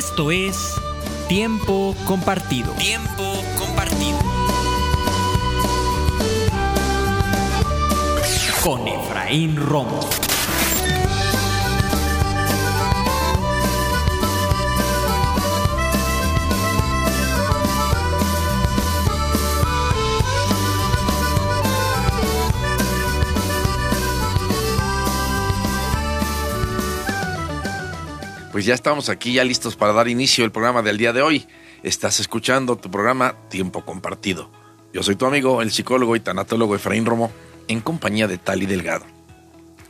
Esto es Tiempo Compartido. Tiempo compartido. Con Efraín Romo. Pues ya estamos aquí, ya listos para dar inicio al programa del día de hoy. Estás escuchando tu programa Tiempo Compartido. Yo soy tu amigo, el psicólogo y tanatólogo Efraín Romo, en compañía de Tali Delgado.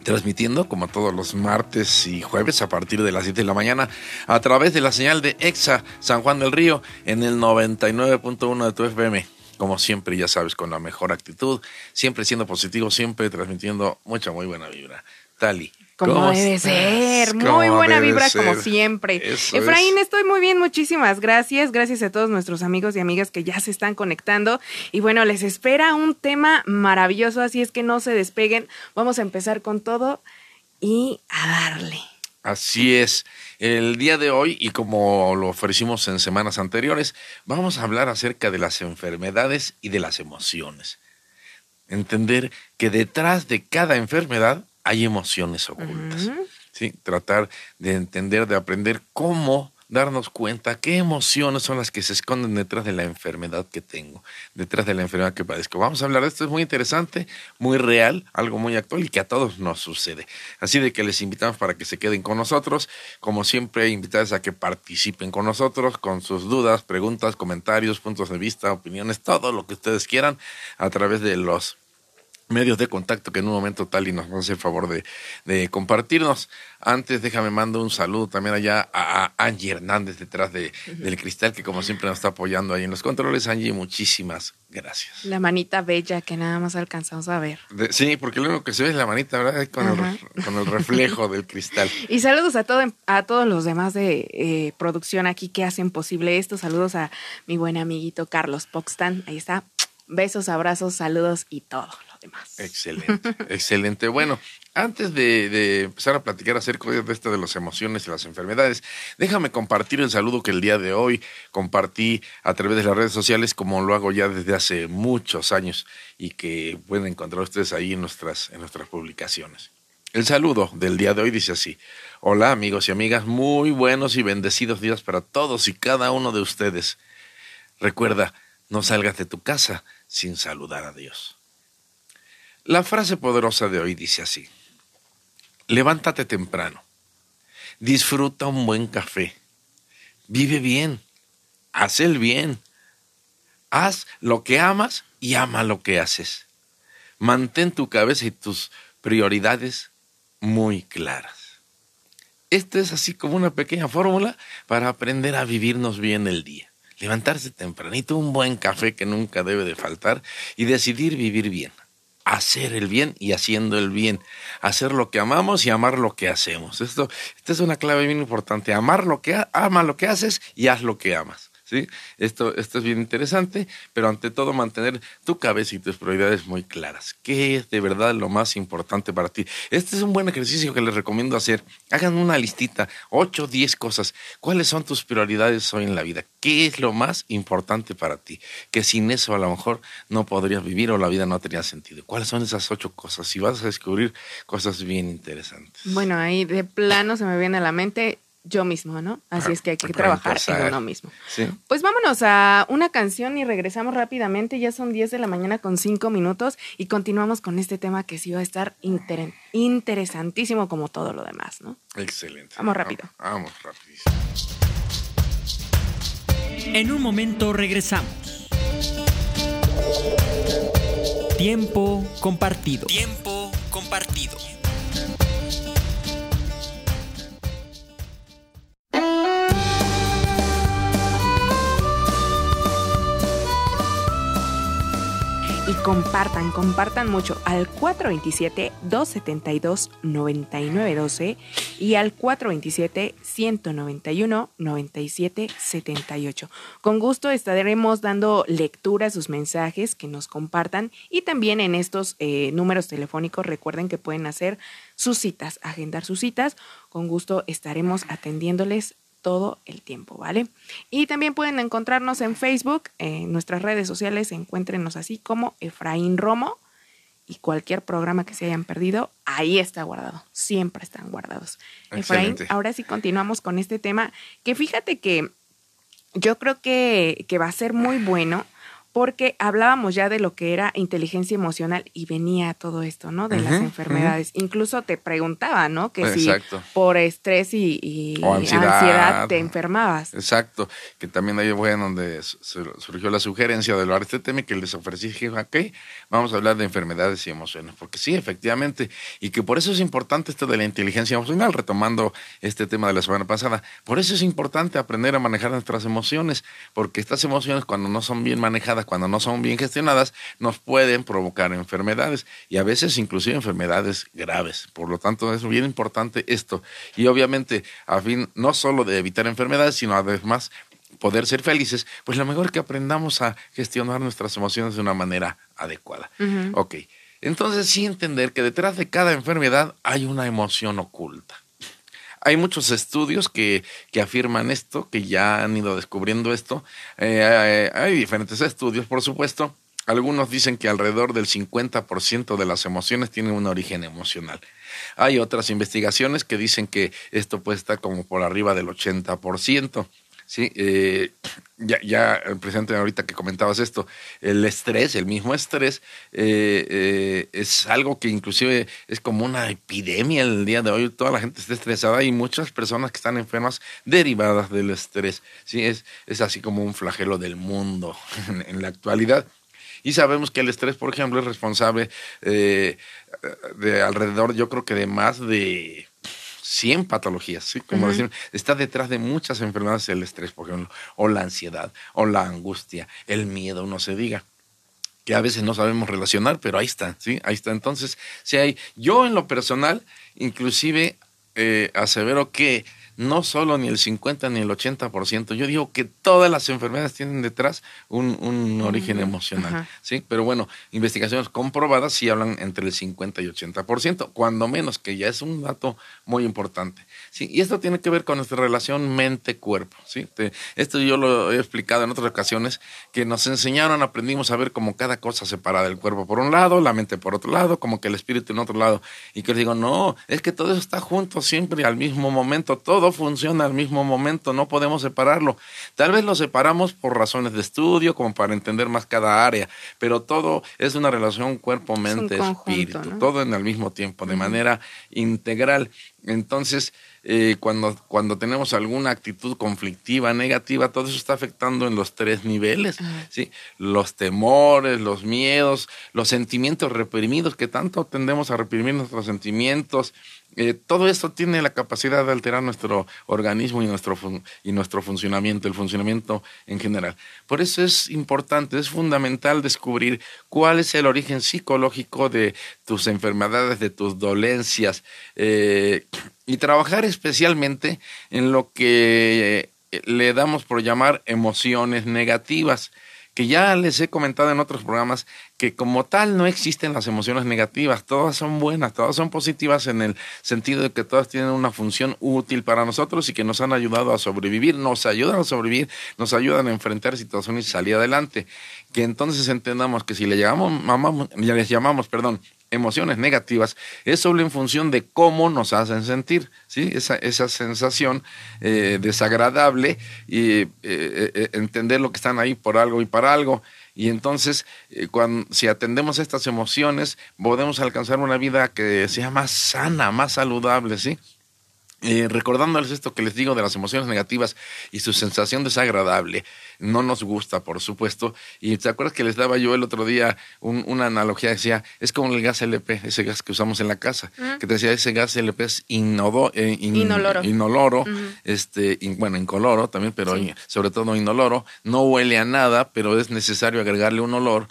Transmitiendo como todos los martes y jueves a partir de las 7 de la mañana a través de la señal de EXA San Juan del Río en el 99.1 de tu FM. Como siempre, ya sabes, con la mejor actitud, siempre siendo positivo, siempre transmitiendo mucha, muy buena vibra. Tali, como ¿Cómo debe ser, muy ¿Cómo buena vibra ser? como siempre. Eso Efraín, es. estoy muy bien, muchísimas gracias. Gracias a todos nuestros amigos y amigas que ya se están conectando. Y bueno, les espera un tema maravilloso, así es que no se despeguen. Vamos a empezar con todo y a darle. Así es. El día de hoy, y como lo ofrecimos en semanas anteriores, vamos a hablar acerca de las enfermedades y de las emociones. Entender que detrás de cada enfermedad hay emociones ocultas. ¿sí? Tratar de entender, de aprender cómo darnos cuenta qué emociones son las que se esconden detrás de la enfermedad que tengo, detrás de la enfermedad que padezco. Vamos a hablar de esto, es muy interesante, muy real, algo muy actual y que a todos nos sucede. Así de que les invitamos para que se queden con nosotros, como siempre, invitarles a que participen con nosotros con sus dudas, preguntas, comentarios, puntos de vista, opiniones, todo lo que ustedes quieran a través de los medios de contacto que en un momento tal y nos hace el favor de, de compartirnos. Antes déjame mando un saludo también allá a, Angie Hernández detrás de, del cristal que como siempre nos está apoyando ahí en los controles. Angie, muchísimas gracias. La manita bella que nada más alcanzamos a ver. De- sí, porque lo único que se ve es la manita, ¿verdad? Con, el, con el reflejo del cristal. Y saludos a, todo, a todos los demás de eh, producción aquí que hacen posible esto. Saludos a mi buen amiguito Carlos Poxtan. Ahí está. Besos, abrazos, saludos y todo Excelente, excelente. Bueno, antes de, empezar a platicar acerca de esto de las emociones y las enfermedades, déjame compartir el saludo que el día de hoy compartí a través de las redes sociales, como lo hago ya desde hace muchos años y que pueden encontrar ustedes ahí en nuestras, en nuestras publicaciones. El saludo del día de hoy dice así. Hola amigos y amigas, muy buenos y bendecidos días para todos y cada uno de ustedes. Recuerda, no salgas de tu casa sin saludar a Dios. La frase poderosa de hoy dice así. Levántate temprano. Disfruta un buen café. Vive bien. Haz el bien. Haz lo que amas y ama lo que haces. Mantén tu cabeza y tus prioridades muy claras. Esta es así como una pequeña fórmula para aprender a vivirnos bien el día. Levantarse tempranito, un buen café que nunca debe de faltar y decidir vivir bien. Hacer el bien y haciendo el bien. Hacer lo que amamos y amar lo que hacemos. Esto, esta es una clave bien importante. Amar lo que ama lo que haces y haz lo que amas. ¿Sí? Esto, esto es bien interesante, pero ante todo mantener tu cabeza y tus prioridades muy claras. ¿Qué es de verdad lo más importante para ti? Este es un buen ejercicio que les recomiendo hacer. Hagan una listita, 8 o 10 cosas. ¿Cuáles son tus prioridades hoy en la vida? ¿Qué es lo más importante para ti? Que sin eso a lo mejor no podrías vivir o la vida no tenía sentido. ¿Cuáles son esas ocho cosas? Y vas a descubrir cosas bien interesantes. Bueno, ahí de plano se me viene a la mente yo mismo, ¿no? Así es que hay que Para trabajar empezar. en uno mismo. ¿Sí? Pues vámonos a una canción y regresamos rápidamente. Ya son 10 de la mañana con 5 minutos y continuamos con este tema que sí va a estar inter- interesantísimo como todo lo demás, ¿no? Excelente. Vamos rápido. Vamos rapidísimo. En un momento regresamos. Tiempo compartido. Tiempo compartido. Compartan, compartan mucho al 427-272-9912 y al 427-191-9778. Con gusto estaremos dando lectura a sus mensajes que nos compartan y también en estos eh, números telefónicos recuerden que pueden hacer sus citas, agendar sus citas. Con gusto estaremos atendiéndoles todo el tiempo, ¿vale? Y también pueden encontrarnos en Facebook, en nuestras redes sociales, encuéntrenos así como Efraín Romo y cualquier programa que se hayan perdido, ahí está guardado, siempre están guardados. Efraín, ahora sí continuamos con este tema, que fíjate que yo creo que, que va a ser muy bueno porque hablábamos ya de lo que era inteligencia emocional y venía todo esto, ¿no? De las enfermedades. Incluso te preguntaba, ¿no? Que Exacto. si por estrés y, ansiedad. te enfermabas. Exacto, que también ahí fue donde su- surgió la sugerencia de hablar de este tema y que les ofrecí, dije, ok, vamos a hablar de enfermedades y emociones, porque sí, efectivamente, y que por eso es importante esto de la inteligencia emocional, retomando este tema de la semana pasada, por eso es importante aprender a manejar nuestras emociones, porque estas emociones cuando no son bien manejadas, cuando no son bien gestionadas, nos pueden provocar enfermedades y a veces inclusive enfermedades graves. Por lo tanto, es bien importante esto. Y obviamente, a fin no solo de evitar enfermedades, sino además poder ser felices, pues lo mejor que aprendamos a gestionar nuestras emociones de una manera adecuada. Ujú. Ok, entonces sí entender que detrás de cada enfermedad hay una emoción oculta. Hay muchos estudios que, que afirman esto, que ya han ido descubriendo esto. Eh, eh, hay diferentes estudios, por supuesto. Algunos dicen que alrededor del 50% de las emociones tienen un origen emocional. Hay otras investigaciones que dicen que esto puede estar como por arriba del 80%. Sí, eh, ya, ya presente ahorita que comentabas esto, el estrés, el mismo estrés, eh, eh, es algo que inclusive es como una epidemia el día de hoy. Toda la gente está estresada y muchas personas que están enfermas derivadas del estrés. Sí, es, es así como un flagelo del mundo en, en la actualidad. Y sabemos que el estrés, por ejemplo, es responsable eh, de alrededor, yo creo que de más de 100 patologías, ¿sí? Como Ujú. decir, está detrás de muchas enfermedades el estrés, por ejemplo, o la ansiedad, o la angustia, el miedo, no se diga que a veces no sabemos relacionar, pero ahí está, ¿sí? Ahí está. Entonces, si hay, yo en lo personal, inclusive eh, asevero que no solo ni el 50 ni el 80%, yo digo que todas las enfermedades tienen detrás un, un origen emocional. ¿sí? Pero bueno, investigaciones comprobadas sí hablan entre el 50 y 80%, cuando menos, que ya es un dato muy importante, ¿sí? Y esto tiene que ver con nuestra relación mente-cuerpo, ¿sí? Te- esto yo lo he explicado en otras ocasiones, que nos enseñaron, aprendimos a ver como cada cosa separada del cuerpo por un lado, la mente por otro lado, como que el espíritu en otro lado, y que les digo, no, es que todo eso está junto siempre al mismo momento, todo funciona al mismo momento, no podemos separarlo. Tal vez lo separamos por razones de estudio, como para entender más cada área, pero todo es una relación cuerpo-mente, conjunto, espíritu, ¿no? todo en el mismo tiempo, de manera integral. Entonces, eh, cuando, cuando tenemos alguna actitud conflictiva, negativa, todo eso está afectando en los tres niveles, ¿sí? Los temores, los miedos, los sentimientos reprimidos, que tanto tendemos a reprimir nuestros sentimientos, eh, todo esto tiene la capacidad de alterar nuestro organismo y nuestro, y nuestro funcionamiento, el funcionamiento en general. Por eso es importante, es fundamental descubrir cuál es el origen psicológico de tus enfermedades, de tus dolencias, eh, y trabajar especialmente en lo que eh, le damos por llamar emociones negativas que ya les he comentado en otros programas que como tal no existen las emociones negativas, todas son buenas, todas son positivas en el sentido de que todas tienen una función útil para nosotros y que nos han ayudado a sobrevivir, nos ayudan a sobrevivir, nos ayudan a enfrentar situaciones y salir adelante. Que entonces entendamos que si le llamamos, mamamos- les llamamos, perdón, emociones negativas, es solo en función de cómo nos hacen sentir, ¿sí? Esa, esa sensación eh, desagradable y eh, eh, entender lo que están ahí por algo y para algo. Y entonces, cuando, si atendemos estas emociones, podemos alcanzar una vida que sea más sana, más saludable, ¿sí? Eh, recordándoles esto que les digo de las emociones negativas y su sensación desagradable, no nos gusta, por supuesto. Y te acuerdas que les daba yo el otro día un- una analogía, decía, es como el gas LP, ese gas que usamos en la casa, que te decía, ese gas LP es inodo- eh, in- Inoloro. este, in- bueno, incoloro también, pero Sí. sobre todo inoloro, no huele a nada, pero es necesario agregarle un olor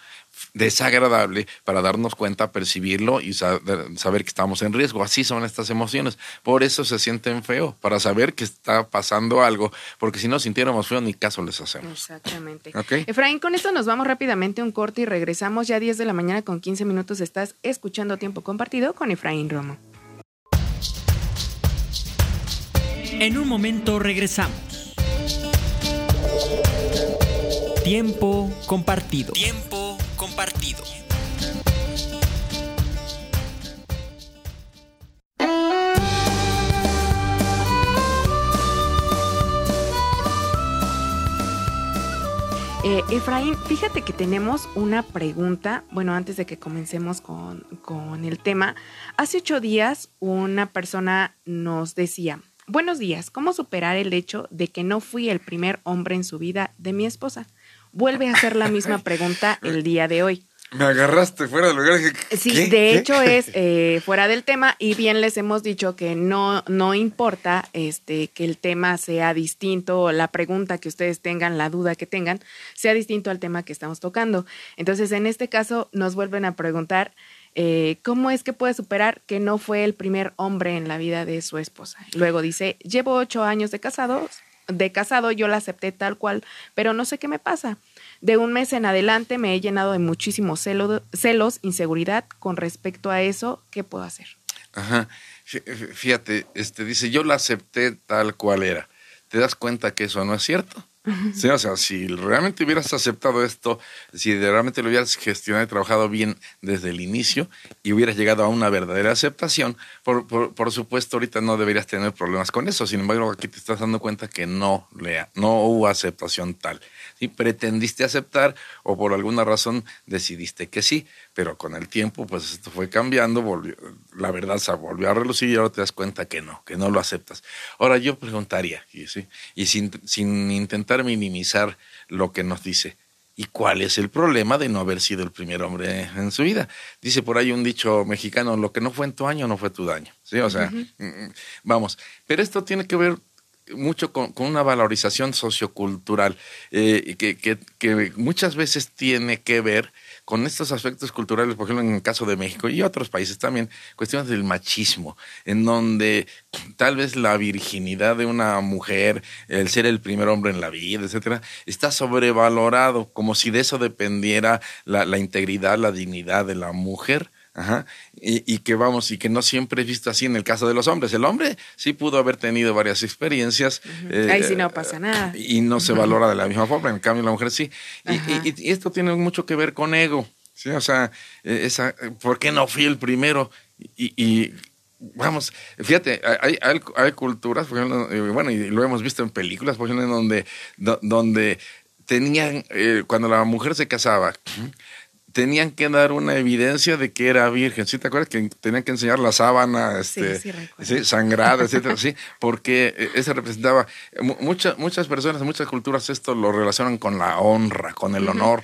desagradable para darnos cuenta, percibirlo y sa- saber que estamos en riesgo. Así son estas emociones. Por eso se sienten feo, para saber que está pasando algo, porque si no sintiéramos feo ni caso les hacemos. Exactamente. Ok. Efraín, con esto nos vamos rápidamente a un corte y regresamos ya 10 de la mañana con 15 minutos. Estás escuchando Tiempo Compartido con Efraín Romo. En un momento regresamos. Tiempo compartido. Tiempo compartido. Eh, Efraín, fíjate que tenemos una pregunta. Bueno, antes de que comencemos con, con el tema, hace ocho días una persona nos decía, buenos días, ¿cómo superar el hecho de que no fui el primer hombre en su vida de mi esposa? Vuelve a hacer la misma pregunta el día de hoy. Me agarraste fuera del lugar. Sí, de hecho es eh, fuera del tema y bien les hemos dicho que no, no importa este, que el tema sea distinto o la pregunta que ustedes tengan, la duda que tengan, sea distinto al tema que estamos tocando. Entonces, en este caso, nos vuelven a preguntar eh, cómo es que puede superar que no fue el primer hombre en la vida de su esposa. Luego dice, llevo ocho años de casados, de casado, yo la acepté tal cual, pero no sé qué me pasa. De un mes en adelante me he llenado de muchísimos celo, celos, inseguridad con respecto a eso. ¿Qué puedo hacer? Ajá. Fíjate, este dice, yo la acepté tal cual era. ¿Te das cuenta que eso no es cierto? Sí, o sea, si realmente hubieras aceptado esto, si realmente lo hubieras gestionado y trabajado bien desde el inicio y hubieras llegado a una verdadera aceptación, por, por, por supuesto ahorita no deberías tener problemas con eso. Sin embargo, aquí te estás dando cuenta que no, lea, no hubo aceptación tal. ¿sí? Pretendiste aceptar o por alguna razón decidiste que sí, pero con el tiempo pues esto fue cambiando, volvió, la verdad se volvió a relucir y ahora te das cuenta que no, que no lo aceptas. Ahora yo preguntaría, ¿sí? y sin, sin intentar minimizar lo que nos dice, ¿Y cuál es el problema de no haber sido el primer hombre en su vida? Dice por ahí un dicho mexicano, lo que no fue en tu año no fue tu daño. ¿Sí? O sea, uh -huh. vamos. Pero esto tiene que ver mucho con, con una valorización sociocultural eh, que, que, que, muchas veces tiene que ver con estos aspectos culturales, por ejemplo, en el caso de México y otros países también, cuestiones del machismo, en donde tal vez la virginidad de una mujer, el ser el primer hombre en la vida, etcétera, está sobrevalorado, como si de eso dependiera la, la integridad, la dignidad de la mujer. Ajá. Y, y, que vamos, y que no siempre es visto así en el caso de los hombres. El hombre sí pudo haber tenido varias experiencias. Uh -huh. eh, Ahí sí no pasa nada. Y no se valora de la misma forma. En cambio, la mujer sí. Y, y, y, esto tiene mucho que ver con ego. ¿sí? O sea, esa, ¿por qué no fui el primero? Y, vamos, fíjate, hay, hay, hay culturas, por ejemplo, eh, bueno, y lo hemos visto en películas, por ejemplo, en donde, donde tenían, eh, cuando la mujer se casaba, tenían que dar una evidencia de que era virgen. ¿Sí te acuerdas que tenían que enseñar la sábana este, sí, sí, ¿sí? sangrada, etcétera? sí, porque eso representaba muchas muchas personas, muchas culturas esto lo relacionan con la honra, con el uh -huh.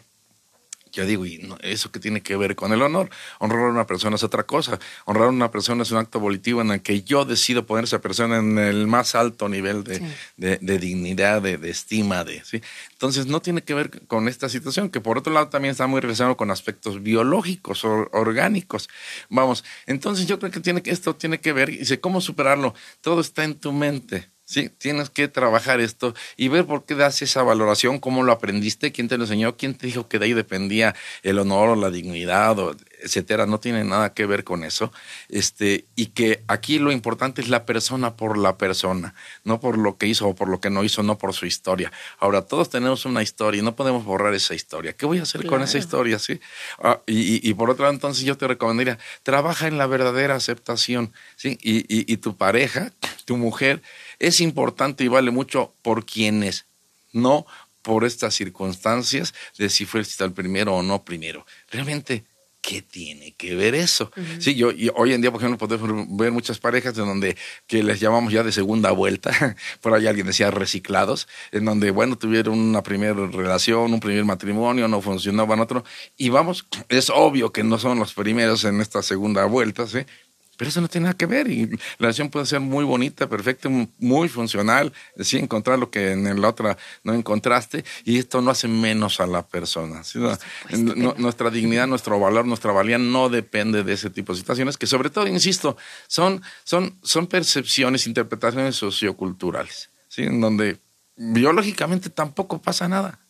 Yo digo, ¿y no, eso qué tiene que ver con el honor? Honrar a una persona es otra cosa. Honrar a una persona es un acto volitivo en el que yo decido poner a esa persona en el más alto nivel de, sí. de, de dignidad, de, de, estima. De, ¿sí? Entonces, no tiene que ver con esta situación, que por otro lado también está muy relacionado con aspectos biológicos, o orgánicos. Vamos, entonces yo creo que tiene, esto tiene que ver, y dice, ¿cómo superarlo? Todo está en tu mente. Sí, tienes que trabajar esto y ver por qué das esa valoración, cómo lo aprendiste, quién te lo enseñó, quién te dijo que de ahí dependía el honor o la dignidad, o etcétera. No tiene nada que ver con eso. Este, y que aquí lo importante es la persona por la persona, no por lo que hizo o por lo que no hizo, no por su historia. Ahora, todos tenemos una historia y no podemos borrar esa historia. ¿Qué voy a hacer claro. con esa historia? ¿sí? Ah, y, y, y, por otro lado, entonces yo te recomendaría, trabaja en la verdadera aceptación. ¿sí? Y, y, y tu pareja, tu mujer, es importante y vale mucho por quienes, no por estas circunstancias de si fue el primero o no primero. Realmente, ¿qué tiene que ver eso? Uh -huh. Sí, yo y hoy en día, por ejemplo, podemos ver muchas parejas en donde que les llamamos ya de segunda vuelta, por ahí alguien decía reciclados, en donde, bueno, tuvieron una primera relación, un primer matrimonio, no funcionaban otro, y vamos, es obvio que no son los primeros en esta segunda vuelta, ¿sí? Pero eso no tiene nada que ver y la relación puede ser muy bonita, perfecta, muy funcional, sí, encontrar lo que en la otra no encontraste y esto no hace menos a la persona. ¿sí? No, nuestra dignidad, nuestro valor, nuestra valía no depende de ese tipo de situaciones que sobre todo, insisto, son, son, son percepciones, interpretaciones socioculturales, ¿sí? en donde biológicamente tampoco pasa nada.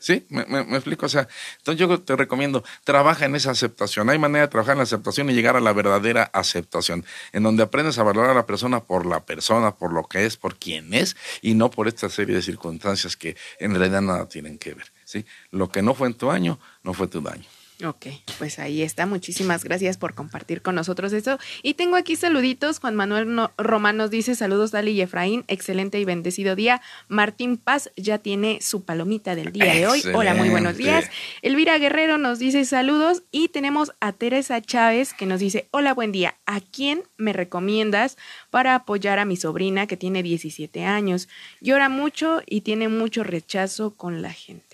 ¿Sí? ¿Me, explico? O sea, entonces yo te recomiendo, trabaja en esa aceptación. Hay manera de trabajar en la aceptación y llegar a la verdadera aceptación, en donde aprendes a valorar a la persona por la persona, por lo que es, por quién es, y no por esta serie de circunstancias que en realidad nada tienen que ver. ¿sí? Lo que no fue en tu año, no fue tu daño. Ok, pues ahí está. Muchísimas gracias por compartir con nosotros eso. Y tengo aquí saluditos. Juan Manuel no Román nos dice saludos, Dali y Efraín. Excelente y bendecido día. Martín Paz ya tiene su palomita del día de hoy. Hola, muy buenos días. Elvira Guerrero nos dice saludos. Y tenemos a Teresa Chávez que nos dice, hola, buen día. ¿A quién me recomiendas para apoyar a mi sobrina que tiene 17 años? Llora mucho y tiene mucho rechazo con la gente.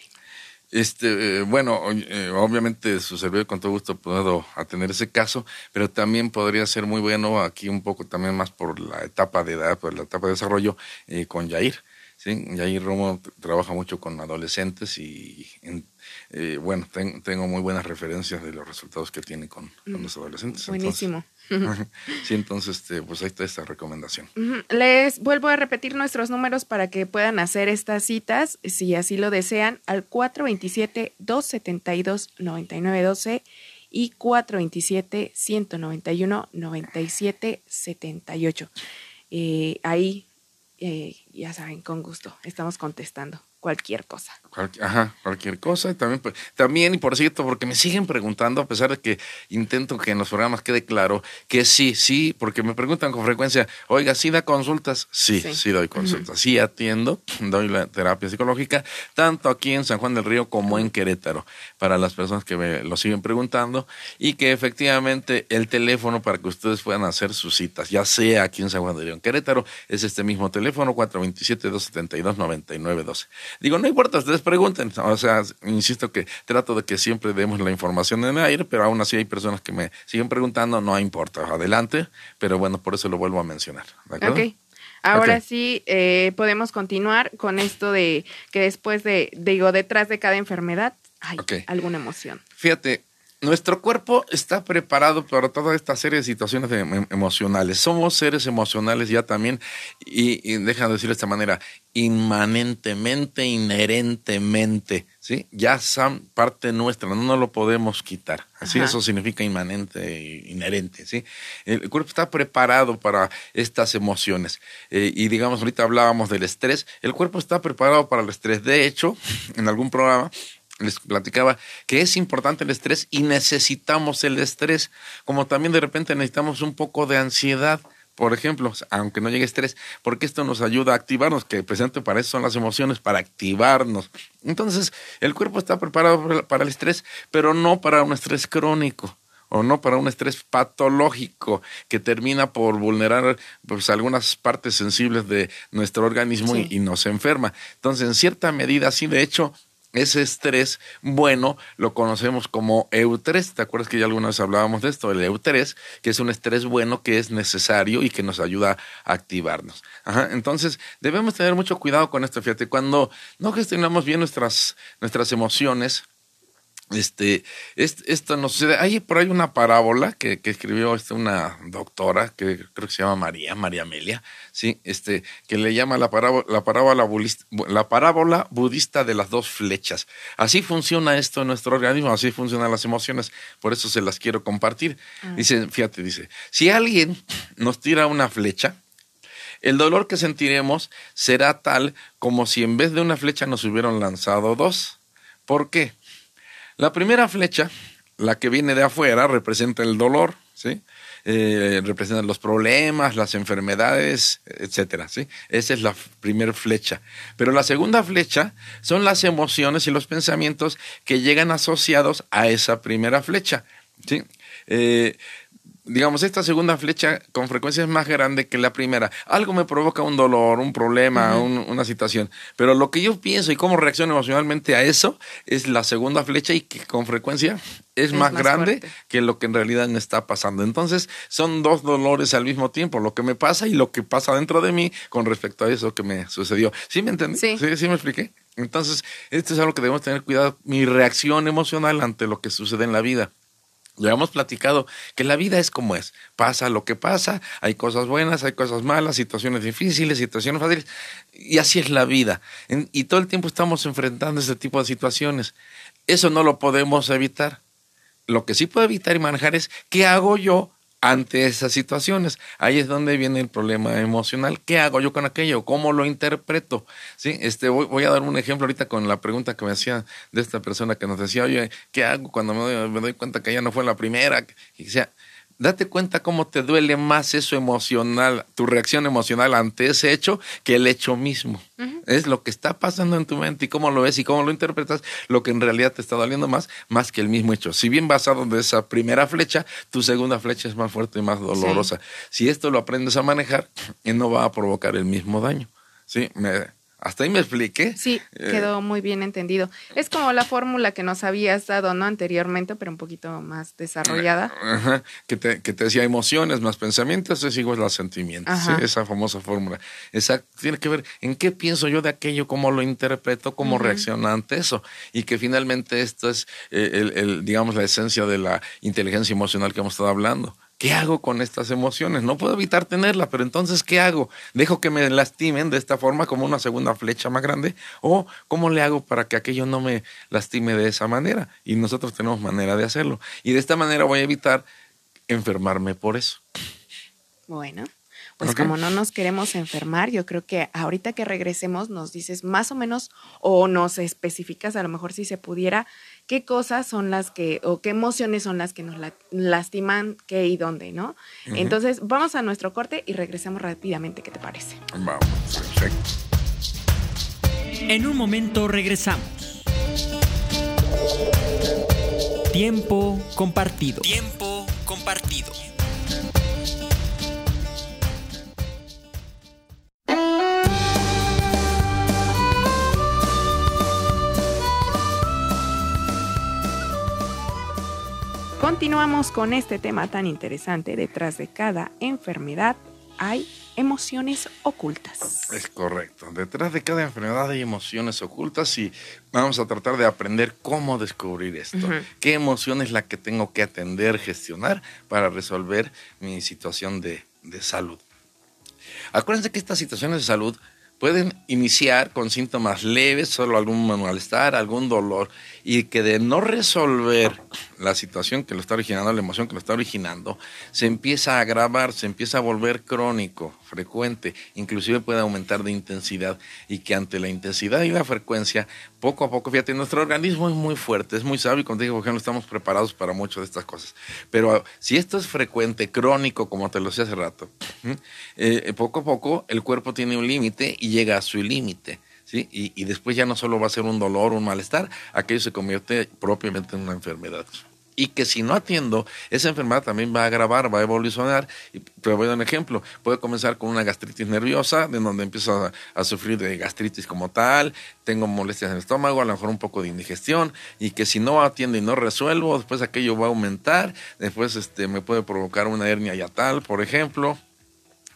Este, bueno, eh, obviamente su servidor con todo gusto puedo atender ese caso, pero también podría ser muy bueno aquí un poco también más por la etapa de edad, por la etapa de desarrollo eh, con Yair. ¿sí? Yair Romo trabaja mucho con adolescentes y en, eh, bueno, ten, tengo muy buenas referencias de los resultados que tiene con, los adolescentes. Buenísimo. sí, entonces, este, pues ahí está esta recomendación. Les vuelvo a repetir nuestros números para que puedan hacer estas citas, si así lo desean, al 427-272-9912 y 427-191-9778. Eh, ahí, eh, ya saben, con gusto, estamos contestando cualquier cosa. Ajá, cualquier cosa. También, pues, también, y por cierto, porque me siguen preguntando, a pesar de que intento que en los programas quede claro que sí, sí, porque me preguntan con frecuencia, oiga, ¿sí da consultas? Sí, sí, sí doy consultas. Uh -huh. Sí atiendo, doy la terapia psicológica, tanto aquí en San Juan del Río como en Querétaro, para las personas que me lo siguen preguntando, y que efectivamente el teléfono para que ustedes puedan hacer sus citas, ya sea aquí en San Juan del Río, en Querétaro, es este mismo teléfono, 427-272-9912. Digo, no importa, ustedes pregunten. O sea, insisto que trato de que siempre demos la información en el aire, pero aún así hay personas que me siguen preguntando, no importa, adelante. Pero bueno, por eso lo vuelvo a mencionar. ¿De acuerdo? Ok. Ahora okay. sí eh, podemos continuar con esto de que después de, digo, detrás de cada enfermedad hay okay. alguna emoción. Fíjate, nuestro cuerpo está preparado para toda esta serie de situaciones de, em, emocionales. Somos seres emocionales ya también, y, y déjame decirlo de esta manera, inmanentemente, inherentemente, ¿sí? Ya son parte nuestra, no lo podemos quitar. Así Ajá. eso significa inmanente, inherente, ¿sí? El cuerpo está preparado para estas emociones. Eh, y digamos, ahorita hablábamos del estrés, el cuerpo está preparado para el estrés. De hecho, en algún programa les platicaba que es importante el estrés y necesitamos el estrés, como también de repente necesitamos un poco de ansiedad, por ejemplo, aunque no llegue estrés, porque esto nos ayuda a activarnos, que presente para eso son las emociones, para activarnos. Entonces, el cuerpo está preparado para el estrés, pero no para un estrés crónico o no para un estrés patológico que termina por vulnerar pues, algunas partes sensibles de nuestro organismo sí. y, y nos enferma. Entonces, en cierta medida, sí, de hecho, ese estrés bueno lo conocemos como eutrés. ¿Te acuerdas que ya alguna vez hablábamos de esto? El eutrés, que es un estrés bueno que es necesario y que nos ayuda a activarnos. Entonces, debemos tener mucho cuidado con esto. Fíjate, cuando no gestionamos bien nuestras, nuestras emociones, este, este, esto nos sucede. Hay por ahí una parábola que, que escribió este, una doctora que creo que se llama María, María Amelia, sí, este, que le llama la parábola, la parábola, budista, la parábola budista de las dos flechas. Así funciona esto en nuestro organismo, así funcionan las emociones, por eso se las quiero compartir. Ah. Dice, fíjate, dice, si alguien nos tira una flecha, el dolor que sentiremos será tal como si en vez de una flecha nos hubieran lanzado dos. ¿Por qué? La primera flecha, la que viene de afuera, representa el dolor, ¿sí? Eh, representa los problemas, las enfermedades, etcétera, ¿sí? Esa es la primera flecha. Pero la segunda flecha son las emociones y los pensamientos que llegan asociados a esa primera flecha, ¿sí? Eh, digamos, esta segunda flecha con frecuencia es más grande que la primera. Algo me provoca un dolor, un problema, uh -huh. un, una situación. Pero lo que yo pienso y cómo reacciono emocionalmente a eso es la segunda flecha y que con frecuencia es, es más, más, grande fuerte. que lo que en realidad me está pasando. Entonces, son dos dolores al mismo tiempo, lo que me pasa y lo que pasa dentro de mí con respecto a eso que me sucedió. ¿Sí me entendí? Sí. ¿Sí, ¿Sí me expliqué? Entonces, esto es algo que debemos tener cuidado, mi reacción emocional ante lo que sucede en la vida. Ya hemos platicado que la vida es como es. Pasa lo que pasa, hay cosas buenas, hay cosas malas, situaciones difíciles, situaciones fáciles, y así es la vida. y todo el tiempo estamos enfrentando ese tipo de situaciones. Eso no lo podemos evitar. Lo que sí puedo evitar y manejar es qué hago yo ante esas situaciones. Ahí es donde viene el problema emocional. ¿Qué hago yo con aquello? ¿Cómo lo interpreto? ¿Sí? Este, voy, a dar un ejemplo ahorita con la pregunta que me hacía de esta persona que nos decía, oye, ¿qué hago cuando me doy, me doy cuenta que ella no fue la primera? Y decía, date cuenta cómo te duele más eso emocional, tu reacción emocional ante ese hecho que el hecho mismo. Es lo que está pasando en tu mente y cómo lo ves y cómo lo interpretas, lo que en realidad te está doliendo más, más que el mismo hecho. Si bien basado de esa primera flecha, tu segunda flecha es más fuerte y más dolorosa. Si esto lo aprendes a manejar, no va a provocar el mismo daño. Sí, me, hasta ahí me expliqué. Sí, eh, quedó muy bien entendido. Es como la fórmula que nos habías dado, ¿no? Anteriormente, pero un poquito más desarrollada. Ajá, que te, que te decía emociones más pensamientos es igual a sentimientos. ¿sí? Esa famosa fórmula. Exacto. Tiene que ver en qué pienso yo de aquello, cómo lo interpreto, cómo reacciono ante eso. Y que finalmente esto es, eh, el, el, digamos, la esencia de la inteligencia emocional que hemos estado hablando ¿Qué hago con estas emociones? No puedo evitar tenerlas, pero entonces, ¿qué hago? ¿Dejo que me lastimen de esta forma como una segunda flecha más grande? ¿O cómo le hago para que aquello no me lastime de esa manera? Y nosotros tenemos manera de hacerlo. Y de esta manera voy a evitar enfermarme por eso. Bueno, pues como no nos queremos enfermar, yo creo que ahorita que regresemos nos dices más o menos o nos especificas a lo mejor si se pudiera qué cosas son las que o qué emociones son las que nos lastiman, qué y dónde, ¿no? Entonces vamos a nuestro corte y regresamos rápidamente, ¿qué te parece? Vamos, perfecto. En un momento regresamos. Tiempo compartido. Tiempo compartido. Continuamos con este tema tan interesante. Detrás de cada enfermedad hay emociones ocultas. Es correcto. Detrás de cada enfermedad hay emociones ocultas y vamos a tratar de aprender cómo descubrir esto. ¿Qué emoción es la que tengo que atender, gestionar para resolver mi situación de, de salud? Acuérdense que estas situaciones de salud pueden iniciar con síntomas leves, solo algún malestar, algún dolor, y que de no resolver la situación que lo está originando, la emoción que lo está originando, se empieza a agravar, se empieza a volver crónico, frecuente, inclusive puede aumentar de intensidad, y que ante la intensidad y la frecuencia, poco a poco, fíjate, nuestro organismo es muy fuerte, es muy sabio, como te digo, no estamos preparados para muchas de estas cosas. Pero si esto es frecuente, crónico, como te lo decía hace rato, eh, poco a poco el cuerpo tiene un límite y llega a su límite. ¿Sí? Y, después ya no solo va a ser un dolor, un malestar, aquello se convierte propiamente en una enfermedad y que si no atiendo, esa enfermedad también va a agravar, va a evolucionar. Te voy a dar un ejemplo. Puede comenzar con una gastritis nerviosa, de donde empiezo a, sufrir de gastritis como tal, tengo molestias en el estómago, a lo mejor un poco de indigestión, y que si no atiendo y no resuelvo, después aquello va a aumentar, después este, me puede provocar una hernia yatal, por ejemplo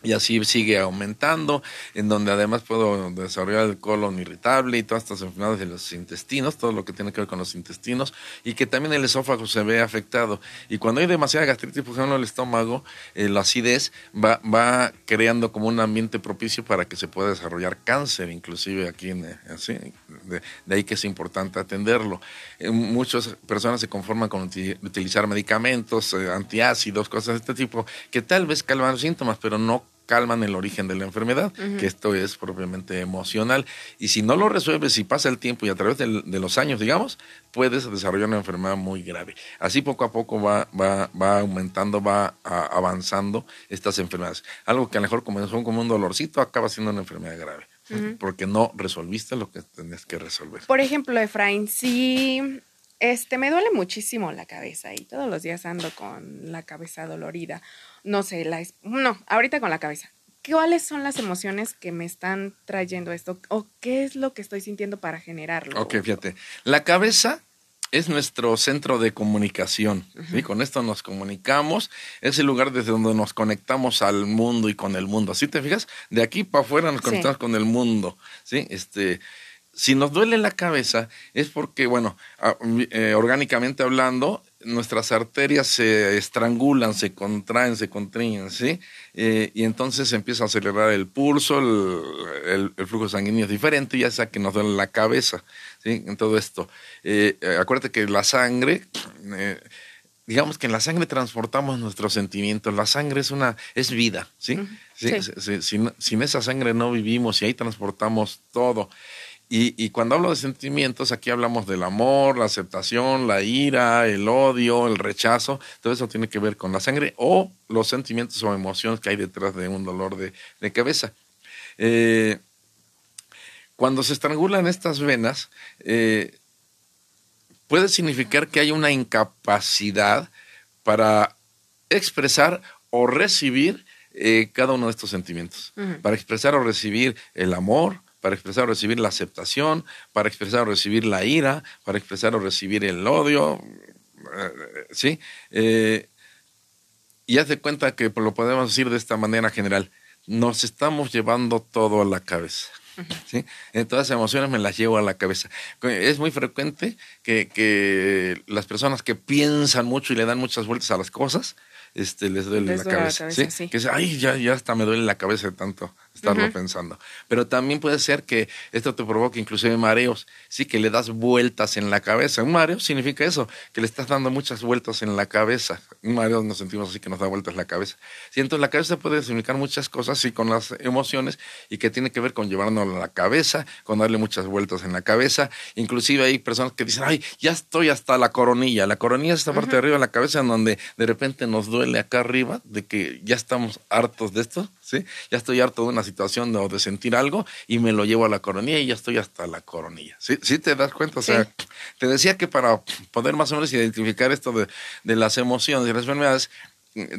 y así sigue aumentando, en donde además puedo desarrollar el colon irritable y todas estas enfermedades de los intestinos, todo lo que tiene que ver con los intestinos, y que también el esófago se ve afectado. Y cuando hay demasiada gastritis, por ejemplo, el estómago, eh, la acidez va, va creando como un ambiente propicio para que se pueda desarrollar cáncer, inclusive aquí, en, así, de, ahí que es importante atenderlo. Eh, muchas personas se conforman con utilizar medicamentos, eh, antiácidos, cosas de este tipo, que tal vez calman los síntomas, pero no calman el origen de la enfermedad, que esto es propiamente emocional. Y si no lo resuelves, si pasa el tiempo y a través de, los años, digamos, puedes desarrollar una enfermedad muy grave. Así poco a poco va, va, va aumentando, va avanzando estas enfermedades. Algo que a lo mejor comenzó como un dolorcito, acaba siendo una enfermedad grave. Porque no resolviste lo que tenías que resolver. Por ejemplo, Efraín, si este, me duele muchísimo la cabeza y todos los días ando con la cabeza dolorida no sé, la, no, ahorita con la cabeza. ¿Cuáles son las emociones que me están trayendo esto? ¿O qué es lo que estoy sintiendo para generarlo? Ok, fíjate. La cabeza es nuestro centro de comunicación. y Con esto nos comunicamos. Es el lugar desde donde nos conectamos al mundo y con el mundo. ¿Sí te fijas? De aquí para afuera nos conectamos con el mundo. ¿sí? Este, si nos duele la cabeza es porque, bueno, eh, orgánicamente hablando, nuestras arterias se estrangulan, se contraen, se contraen, ¿sí? Eh, y entonces se empieza a acelerar el pulso, el, flujo sanguíneo es diferente, ya sea que nos duele la cabeza, ¿sí? En todo esto. Eh, eh, acuérdate que la sangre, digamos que en la sangre transportamos nuestros sentimientos, la sangre es una, es vida, ¿sí? sin, sin esa sangre no vivimos y ahí transportamos todo. Y, cuando hablo de sentimientos, aquí hablamos del amor, la aceptación, la ira, el odio, el rechazo. Todo eso tiene que ver con la sangre o los sentimientos o emociones que hay detrás de un dolor de, cabeza. Eh, cuando se estrangulan estas venas, eh, puede significar que hay una incapacidad para expresar o recibir eh, cada uno de estos sentimientos. Para expresar o recibir el amor, para expresar o recibir la aceptación, para expresar o recibir la ira, para expresar o recibir el odio, eh, ¿sí? Eh, y haz de cuenta que lo podemos decir de esta manera general, nos estamos llevando todo a la cabeza. ¿Sí? En todas las emociones me las llevo a la cabeza. Es muy frecuente que, que, las personas que piensan mucho y le dan muchas vueltas a las cosas, este, les duele la cabeza. ¿sí? Que ay, ya, ya hasta me duele la cabeza de tanto estarlo pensando. Pero también puede ser que esto te provoque inclusive mareos, sí, que le das vueltas en la cabeza. Un mareo significa eso, que le estás dando muchas vueltas en la cabeza. Un mareo nos sentimos así que nos da vueltas la cabeza. Sí, entonces la cabeza puede significar muchas cosas, sí, con las emociones y que tiene que ver con llevarnos a la cabeza, con darle muchas vueltas en la cabeza. Inclusive hay personas que dicen, ay, ya estoy hasta la coronilla. La coronilla es esta parte de arriba de la cabeza en donde de repente nos duele acá arriba de que ya estamos hartos de esto, ¿sí? Ya estoy harto de una situación o de sentir algo y me lo llevo a la coronilla y ya estoy hasta la coronilla. ¿Sí, ¿Sí te das cuenta? O sea, te decía que para poder más o menos identificar esto de, de las emociones y las enfermedades,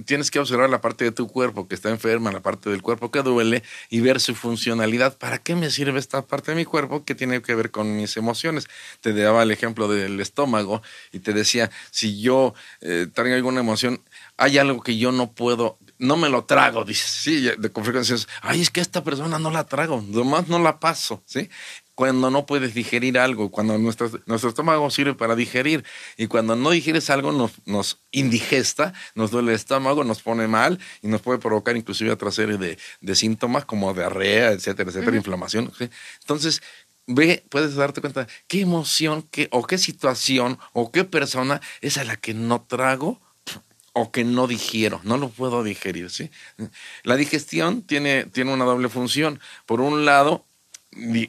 tienes que observar la parte de tu cuerpo que está enferma, la parte del cuerpo que duele y ver su funcionalidad. ¿Para qué me sirve esta parte de mi cuerpo que tiene que ver con mis emociones? Te daba el ejemplo del estómago y te decía, si yo eh, traigo alguna emoción, hay algo que yo no puedo no me lo trago, dice, sí, de con frecuencia ay, es que esta persona no la trago, nomás no la paso, ¿sí? Cuando no puedes digerir algo, cuando nuestro, nuestro estómago sirve para digerir y cuando no digieres algo nos, nos indigesta, nos duele el estómago, nos pone mal y nos puede provocar inclusive otra serie de, de síntomas como diarrea, etcétera, etcétera, inflamación. ¿sí? Entonces, ve, puedes darte cuenta qué emoción qué, o qué situación o qué persona es a la que no trago o que no digiero, no lo puedo digerir. ¿sí? La digestión tiene, tiene una doble función. Por un lado,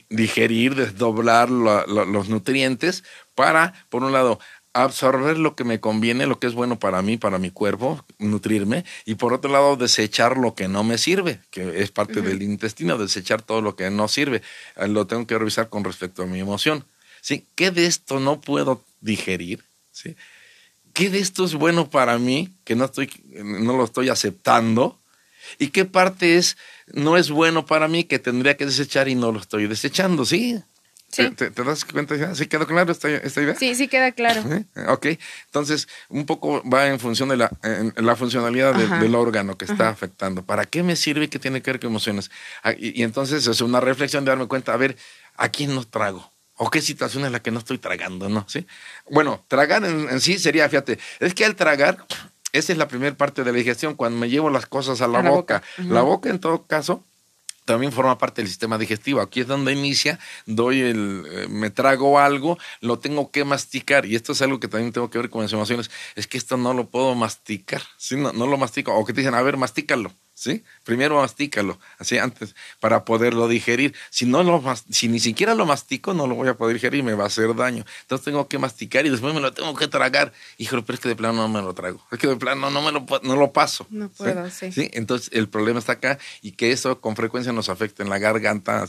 digerir, desdoblar los nutrientes para, por un lado, absorber lo que me conviene, lo que es bueno para mí, para mi cuerpo, nutrirme, y por otro lado, desechar lo que no me sirve, que es parte del intestino, desechar todo lo que no sirve. Eh, lo tengo que revisar con respecto a mi emoción. ¿Sí? ¿Qué de esto no puedo digerir? ¿Sí? ¿Qué de esto es bueno para mí que no, estoy, no lo estoy aceptando? ¿Y qué parte es, no es bueno para mí que tendría que desechar y no lo estoy desechando? ¿Sí? ¿Te, das cuenta? ¿Sí quedó claro esta, idea? Sí, sí queda claro. Ok, entonces un poco va en función de la, la funcionalidad del órgano que está afectando. ¿Para qué me sirve y qué tiene que ver con emociones? Ah, y, y, entonces es una reflexión de darme cuenta, a ver, ¿a quién no trago? ¿O qué situación es la que no estoy tragando, no? ¿Sí? Bueno, tragar en, sí sería, fíjate, es que al tragar, esa es la primera parte de la digestión, cuando me llevo las cosas a la, boca. La boca, en todo caso, también forma parte del sistema digestivo. Aquí es donde inicia, doy el, eh, me trago algo, lo tengo que masticar. Y esto es algo que también tengo que ver con las emociones. Es que esto no lo puedo masticar. ¿sí? No, no lo mastico. O que te dicen, a ver, mastícalo. ¿Sí? Primero mastícalo, así antes, para poderlo digerir. Si no lo si ni siquiera lo mastico, no lo voy a poder digerir y me va a hacer daño. Entonces tengo que masticar y después me lo tengo que tragar. Híjole, pero es que de plano no me lo trago. Es que de plano no me lo, no lo paso. No puedo, sí. ¿sí? Entonces el problema está acá y que eso con frecuencia nos afecta en la garganta,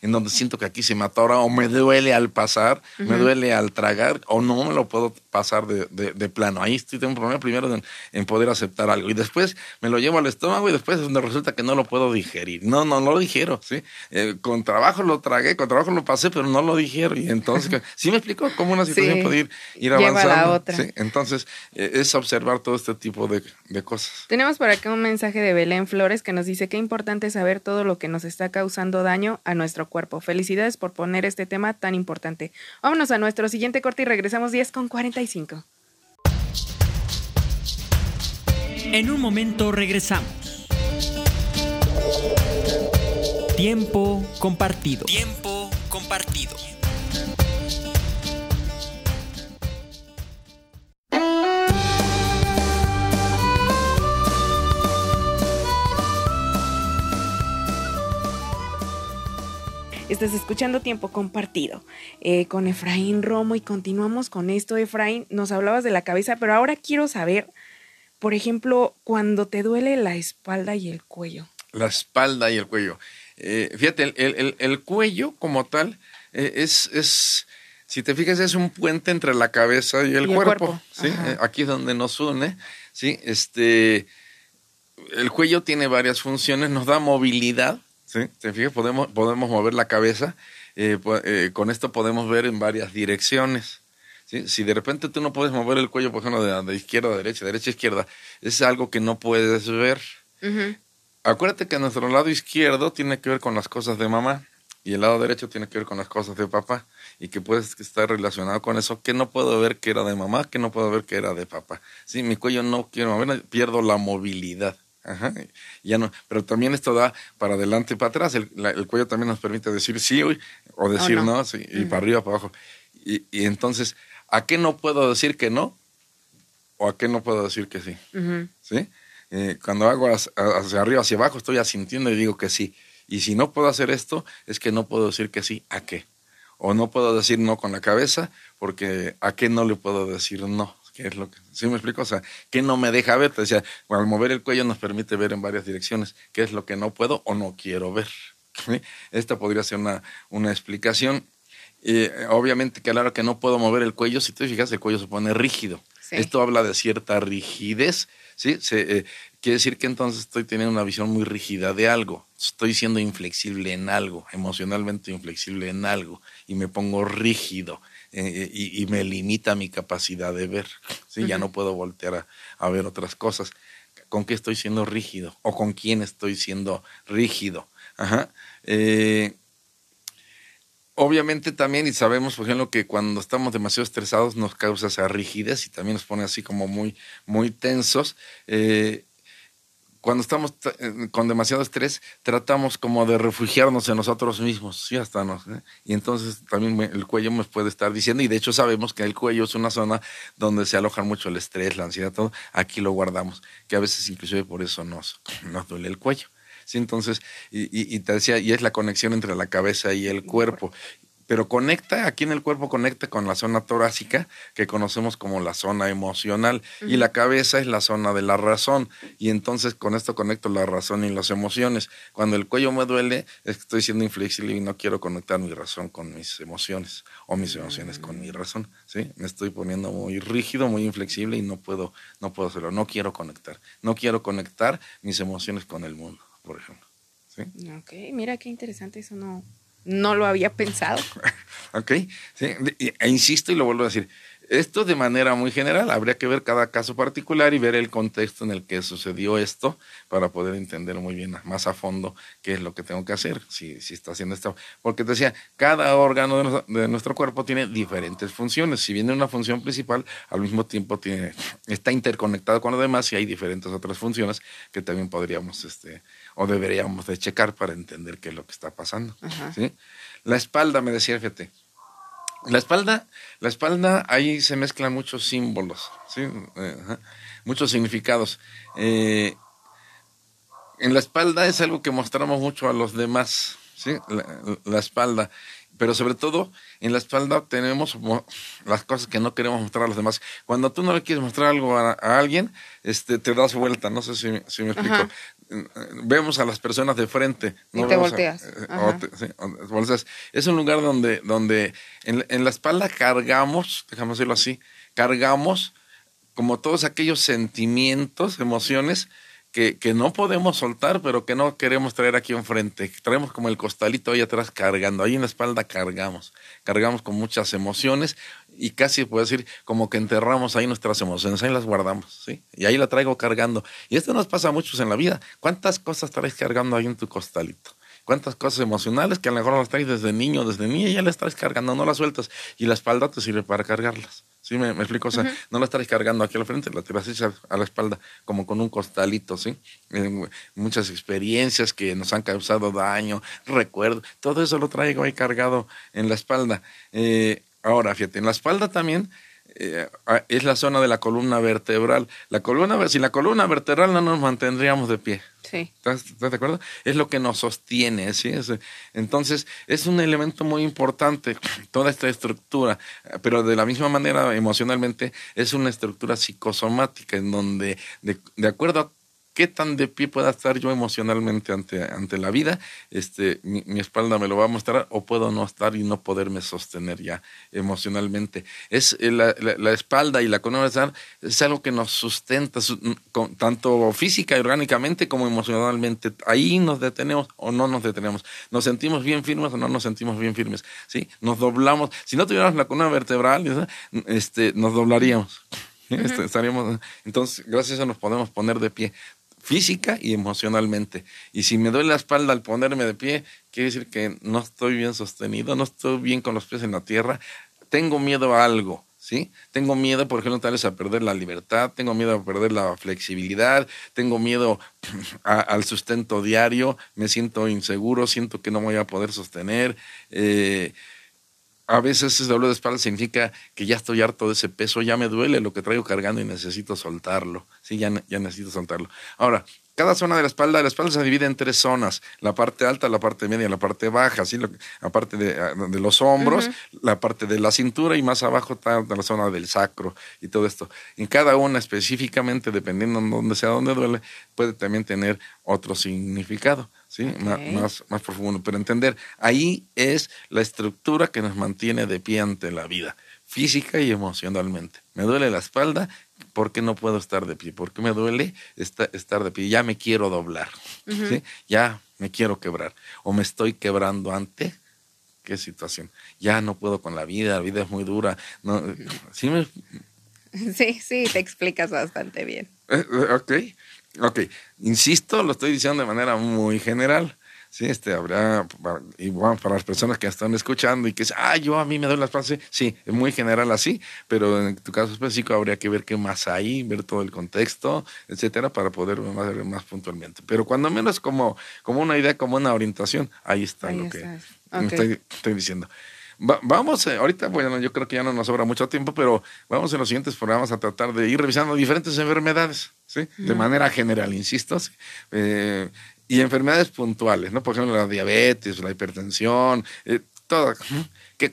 en donde siento que aquí se me atora o me duele al pasar, me duele al tragar o no me lo puedo pasar de, de, plano. Ahí estoy, tengo un problema primero en, en, poder aceptar algo y después me lo llevo al estómago y después después donde resulta que no lo puedo digerir. No, no, no lo digiero, ¿sí? Eh, con trabajo lo tragué, con trabajo lo pasé, pero no lo digiero. Y entonces, ¿sí me explico cómo una situación puede ir, ir avanzando? a la otra. ¿sí? Entonces, eh, es observar todo este tipo de, de, cosas. Tenemos por acá un mensaje de Belén Flores que nos dice que importante saber todo lo que nos está causando daño a nuestro cuerpo. Felicidades por poner este tema tan importante. Vámonos a nuestro siguiente corte y regresamos 10 con 45. En un momento regresamos. Tiempo compartido. Tiempo compartido. Estás escuchando Tiempo Compartido eh, con Efraín Romo y continuamos con esto. Efraín, nos hablabas de la cabeza, pero ahora quiero saber, por ejemplo, cuando te duele la espalda y el cuello. La espalda y el cuello. Eh, fíjate, el, el, el, cuello como tal eh, es, es, si te fijas, es un puente entre la cabeza y el, Y el cuerpo. cuerpo, ¿sí? ajá. Eh, Aquí es donde nos une. ¿sí? Este, el cuello tiene varias funciones, nos da movilidad. ¿Sí? ¿Te fijas? Podemos, podemos mover la cabeza. eh, eh, con esto podemos ver en varias direcciones. ¿sí? Si de repente tú no puedes mover el cuello, por ejemplo, de, de izquierda a derecha, derecha a izquierda, es algo que no puedes ver. Acuérdate que nuestro lado izquierdo tiene que ver con las cosas de mamá y el lado derecho tiene que ver con las cosas de papá y que puedes estar relacionado con eso, que no puedo ver que era de mamá, que no puedo ver que era de papá. Sí, mi cuello no quiero mover, pierdo la movilidad. Ajá, ya no, pero también esto da para adelante y para atrás. El, la- el cuello también nos permite decir sí o, o decir no. no, sí, y para arriba, para abajo. Y, y entonces, ¿a qué no puedo decir que no? ¿O a qué no puedo decir que sí? ¿sí? Eh, cuando hago hacia, hacia arriba, hacia abajo, estoy asintiendo y digo que sí. Y si no puedo hacer esto, es que no puedo decir que sí. ¿A qué? O no puedo decir no con la cabeza, porque ¿a qué no le puedo decir no? ¿Qué es lo que, ¿Sí me explico? O sea, ¿qué no me deja ver? Te decía, al mover el cuello nos permite ver en varias direcciones qué es lo que no puedo o no quiero ver. ¿sí? Esta podría ser una, una explicación. Eh, obviamente hora que no puedo mover el cuello, si te fijas, el cuello se pone rígido. Sí. Esto habla de cierta rigidez, ¿sí? Se, eh, quiere decir que entonces estoy teniendo una visión muy rígida de algo. Estoy siendo inflexible en algo, emocionalmente inflexible en algo, y me pongo rígido eh, y, y me limita mi capacidad de ver. ¿sí? Ya no puedo voltear a, a ver otras cosas. ¿Con qué estoy siendo rígido? ¿O con quién estoy siendo rígido? Ajá. Eh, Obviamente también, y sabemos, por ejemplo, que cuando estamos demasiado estresados nos causa esa rigidez y también nos pone así como muy, muy tensos. Eh, cuando estamos eh, con demasiado estrés, tratamos como de refugiarnos en nosotros mismos, sí, hasta nos. ¿eh? Y entonces también el cuello nos puede estar diciendo, y de hecho sabemos que el cuello es una zona donde se aloja mucho el estrés, la ansiedad, todo. Aquí lo guardamos, que a veces inclusive por eso nos, nos duele el cuello. Sí, entonces, y te decía, y es la conexión entre la cabeza y el cuerpo. Pero conecta, aquí en el cuerpo conecta con la zona torácica, que conocemos como la zona emocional, y la cabeza es la zona de la razón. Y entonces con esto conecto la razón y las emociones. Cuando el cuello me duele, es que estoy siendo inflexible y no quiero conectar mi razón con mis emociones, o mis emociones con mi razón. ¿sí? Me estoy poniendo muy rígido, muy inflexible y no puedo, no puedo hacerlo. No quiero conectar. No quiero conectar mis emociones con el mundo, por ejemplo. ¿sí? Ok, mira qué interesante, eso no, no lo había pensado. ¿Ok? Sí, e insisto y lo vuelvo a decir. Esto de manera muy general, habría que ver cada caso particular y ver el contexto en el que sucedió esto para poder entender muy bien, más a fondo, qué es lo que tengo que hacer, si, si está haciendo esto. Porque te decía, cada órgano de nuestro, de nuestro cuerpo tiene diferentes funciones. Si viene una función principal, al mismo tiempo tiene, está interconectado con lo demás y hay diferentes otras funciones que también podríamos, este, o deberíamos de checar para entender qué es lo que está pasando. ¿sí? La espalda, me decía, fíjate. La espalda, la espalda, ahí se mezclan muchos símbolos, ¿sí? Ajá, muchos significados. Eh, en la espalda es algo que mostramos mucho a los demás, ¿sí? La, la espalda. Pero sobre todo, en la espalda tenemos mo- las cosas que no queremos mostrar a los demás. Cuando tú no le quieres mostrar algo a, a alguien, este, te das vuelta. No sé si, me- si me explico. Ajá. Eh, Vemos a las personas de frente. Y te a- o sí, volteas. es un lugar donde, donde en, en la espalda cargamos, déjame decirlo así, cargamos como todos aquellos sentimientos, emociones que, no podemos soltar, pero que no queremos traer aquí enfrente. Traemos como el costalito ahí atrás cargando, ahí en la espalda cargamos, cargamos con muchas emociones y casi puedo decir como que enterramos ahí nuestras emociones, ahí las guardamos, ¿sí? Y ahí la traigo cargando. Y esto nos pasa a muchos en la vida. ¿Cuántas cosas traes cargando ahí en tu costalito? Cuántas cosas emocionales que a lo mejor las traes desde niño, desde niña, ya las traes cargando, no las sueltas. Y la espalda te sirve para cargarlas. ¿Sí? ¿Me, explico? O sea, no la traes cargando aquí a la frente, la tiras a la espalda como con un costalito, ¿sí? Eh, muchas experiencias que nos han causado daño, recuerdo, todo eso lo traigo ahí cargado en la espalda. Eh, ahora, fíjate, en la espalda también eh, es la zona de la columna vertebral. La columna, sin la columna vertebral no nos mantendríamos de pie. Sí. ¿Estás, de acuerdo? Es lo que nos sostiene, ¿sí? entonces, es un elemento muy importante, toda esta estructura, pero de la misma manera, emocionalmente, es una estructura psicosomática en donde, de, de acuerdo a qué tan de pie pueda estar yo emocionalmente ante, ante la vida, este, mi, espalda me lo va a mostrar o puedo no estar y no poderme sostener ya emocionalmente. Es eh, la, la, espalda y la columna es algo que nos sustenta tanto física y orgánicamente como emocionalmente. Ahí nos detenemos o no nos detenemos. Nos sentimos bien firmes o no nos sentimos bien firmes. ¿sí? Nos doblamos. Si no tuviéramos la columna vertebral, este, nos doblaríamos. Este, estaríamos, entonces, gracias a eso nos podemos poner de pie física y emocionalmente. Y si me duele la espalda al ponerme de pie, quiere decir que no estoy bien sostenido, no estoy bien con los pies en la tierra, tengo miedo a algo. ¿Sí? Tengo miedo, por ejemplo, tal vez a perder la libertad, tengo miedo a perder la flexibilidad, tengo miedo al sustento diario, me siento inseguro, siento que no voy a poder sostener. Eh, a veces ese dolor de espalda significa que ya estoy harto de ese peso, ya me duele lo que traigo cargando y necesito soltarlo. Sí, ya, ya necesito soltarlo. Ahora, cada zona de la espalda, la espalda se divide en tres zonas, la parte alta, la parte media, la parte baja, ¿sí? aparte de, ah, de los hombros, la parte de la cintura y más abajo está la zona del sacro y todo esto. En cada una específicamente, dependiendo de dónde sea, dónde duele, puede también tener otro significado. ¿sí? Más, más profundo. Pero entender, ahí es la estructura que nos mantiene de pie ante la vida, física y emocionalmente. Me duele la espalda, ¿por qué no puedo estar de pie? ¿Por qué me duele estar de pie? Ya me quiero doblar, ¿sí? Ya me quiero quebrar. O me estoy quebrando ante qué situación. Ya no puedo con la vida, la vida es muy dura. No, ¿sí, sí, sí, te explicas bastante bien. Eh, ok. Ok, insisto, lo estoy diciendo de manera muy general. Sí, este, habrá, y bueno, para las personas que están escuchando y que dicen, ah, yo a mí me doy las palmas, sí, es muy general así, pero en tu caso específico habría que ver qué más hay, ver todo el contexto, etcétera, para poder ver más puntualmente. Pero cuando menos como, como una idea, como una orientación, ahí está lo que estoy, estoy diciendo. Vamos, eh, ahorita, bueno, yo creo que ya no nos sobra mucho tiempo, pero vamos en los siguientes programas a tratar de ir revisando diferentes enfermedades, ¿sí? De manera general, insisto, eh, y enfermedades puntuales, ¿no? Por ejemplo, la diabetes, la hipertensión, eh, todo.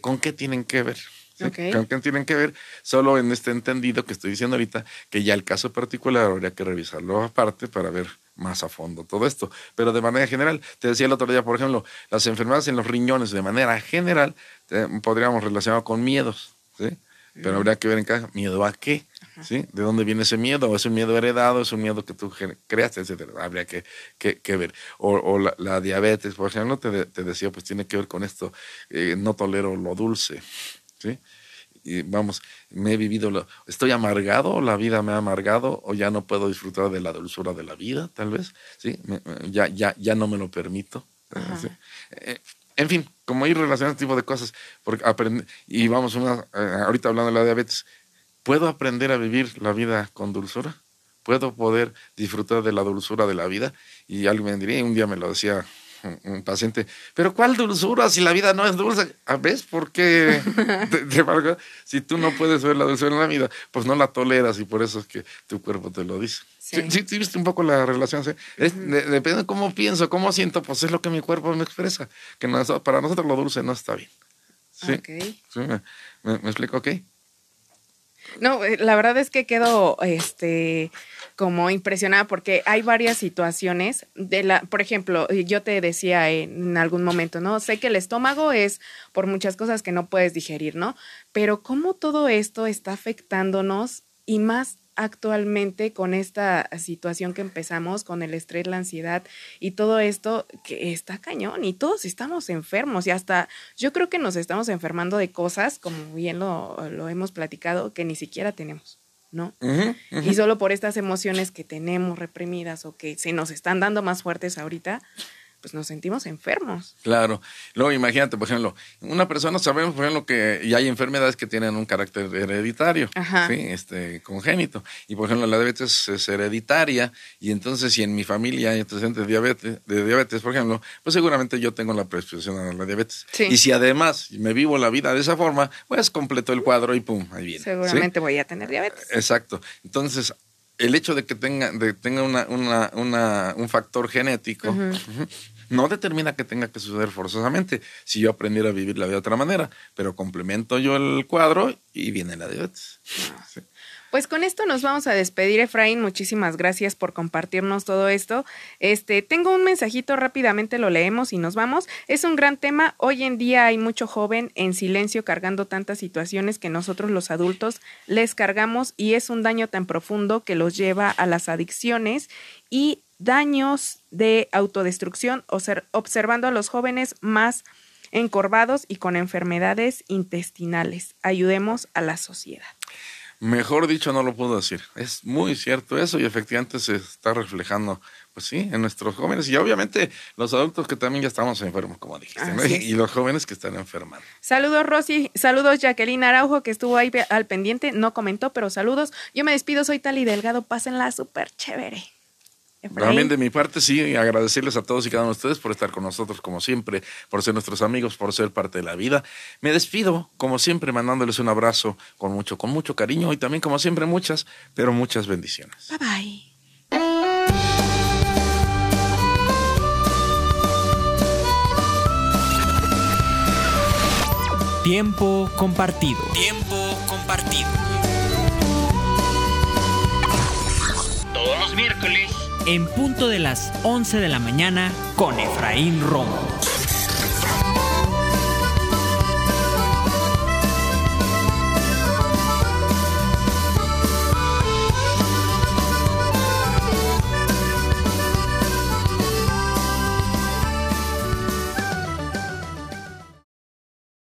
¿Con qué tienen que ver? ¿Con qué tienen que ver? Solo en este entendido que estoy diciendo ahorita, que ya el caso particular habría que revisarlo aparte para ver más a fondo todo esto. Pero de manera general, te decía el otro día, por ejemplo, las enfermedades en los riñones, de manera general, podríamos relacionar con miedos, ¿sí? Pero habría que ver en cada miedo a qué, ¿sí? ¿De dónde viene ese miedo? ¿Es un miedo heredado? ¿Es un miedo que tú creaste? Etcétera. Habría que, que, ver. O, la, diabetes, por ejemplo, te, te, decía, pues tiene que ver con esto, eh, no tolero lo dulce, ¿sí? y vamos, me he vivido, lo, estoy amargado, la vida me ha amargado, o ya no puedo disfrutar de la dulzura de la vida, tal vez, ¿sí? ya, ya, ya no me lo permito. Eh, en fin, como ir relacionando este tipo de cosas, porque aprende, y vamos, una, eh, ahorita hablando de la diabetes, ¿puedo aprender a vivir la vida con dulzura? ¿Puedo poder disfrutar de la dulzura de la vida? Y alguien me diría, un día me lo decía un paciente, pero ¿cuál dulzura si la vida no es dulce? ¿Ah, ¿Ves por qué? si tú no puedes ver la dulzura en la vida, pues no la toleras y por eso es que tu cuerpo te lo dice. Sí, sí, viste un poco la relación. depende de cómo pienso, cómo siento, pues es lo que mi cuerpo me expresa. Que para nosotros lo dulce no está bien. ¿Sí? me, me explico? ¿Ok? No, eh, la verdad es que quedo este como impresionada porque hay varias situaciones de la, por ejemplo, yo te decía en algún momento, ¿no? Sé que el estómago es por muchas cosas que no puedes digerir, ¿no? Pero cómo todo esto está afectándonos y más actualmente con esta situación que empezamos, con el estrés, la ansiedad y todo esto que está cañón y todos estamos enfermos y hasta yo creo que nos estamos enfermando de cosas, como bien lo, lo hemos platicado, que ni siquiera tenemos. ¿no? Y solo por estas emociones que tenemos reprimidas o que se nos están dando más fuertes ahorita, pues nos sentimos enfermos. Claro. Luego imagínate, por ejemplo, una persona sabemos, por ejemplo, que ya hay enfermedades que tienen un carácter hereditario, Ajá. ¿sí? este, congénito. Y por ejemplo, la diabetes es hereditaria y entonces si en mi familia hay antecedentes de diabetes, de diabetes, por ejemplo, pues seguramente yo tengo la predisposición a la diabetes. Sí. Y si además me vivo la vida de esa forma, pues completo el cuadro y pum, ahí viene. ¿sí? Seguramente voy a tener diabetes. Exacto. Entonces, el hecho de que tenga, de, tenga una, una, una, un factor genético no determina que tenga que suceder forzosamente. Si yo aprendiera a vivir la vida de otra manera, pero complemento yo el cuadro y viene la diabetes. Sí. Pues con esto nos vamos a despedir, Efraín. Muchísimas gracias por compartirnos todo esto. Este, tengo un mensajito rápidamente, lo leemos y nos vamos. Es un gran tema. Hoy en día hay mucho joven en silencio cargando tantas situaciones que nosotros los adultos les cargamos y es un daño tan profundo que los lleva a las adicciones y daños de autodestrucción, obser- observando a los jóvenes más encorvados y con enfermedades intestinales. Ayudemos a la sociedad. Mejor dicho, no lo puedo decir. Es muy cierto eso y efectivamente se está reflejando, pues sí, en nuestros jóvenes y obviamente los adultos que también ya estamos enfermos, como dijiste, ¿no? Y, los jóvenes que están enfermando. Saludos Rosy, saludos Jacqueline Araujo que estuvo ahí al pendiente, no comentó, pero saludos. Yo me despido, soy Tali Delgado, pásenla súper chévere. Efraín, También de mi parte, sí, agradecerles a todos y cada uno de ustedes por estar con nosotros como siempre, por ser nuestros amigos, por ser parte de la vida. Me despido, como siempre, mandándoles un abrazo con mucho, con mucho cariño y también, como siempre, muchas, pero muchas bendiciones. Bye bye. Tiempo compartido. Tiempo compartido. Todos los miércoles En punto de las 11 de la mañana con Efraín Romo.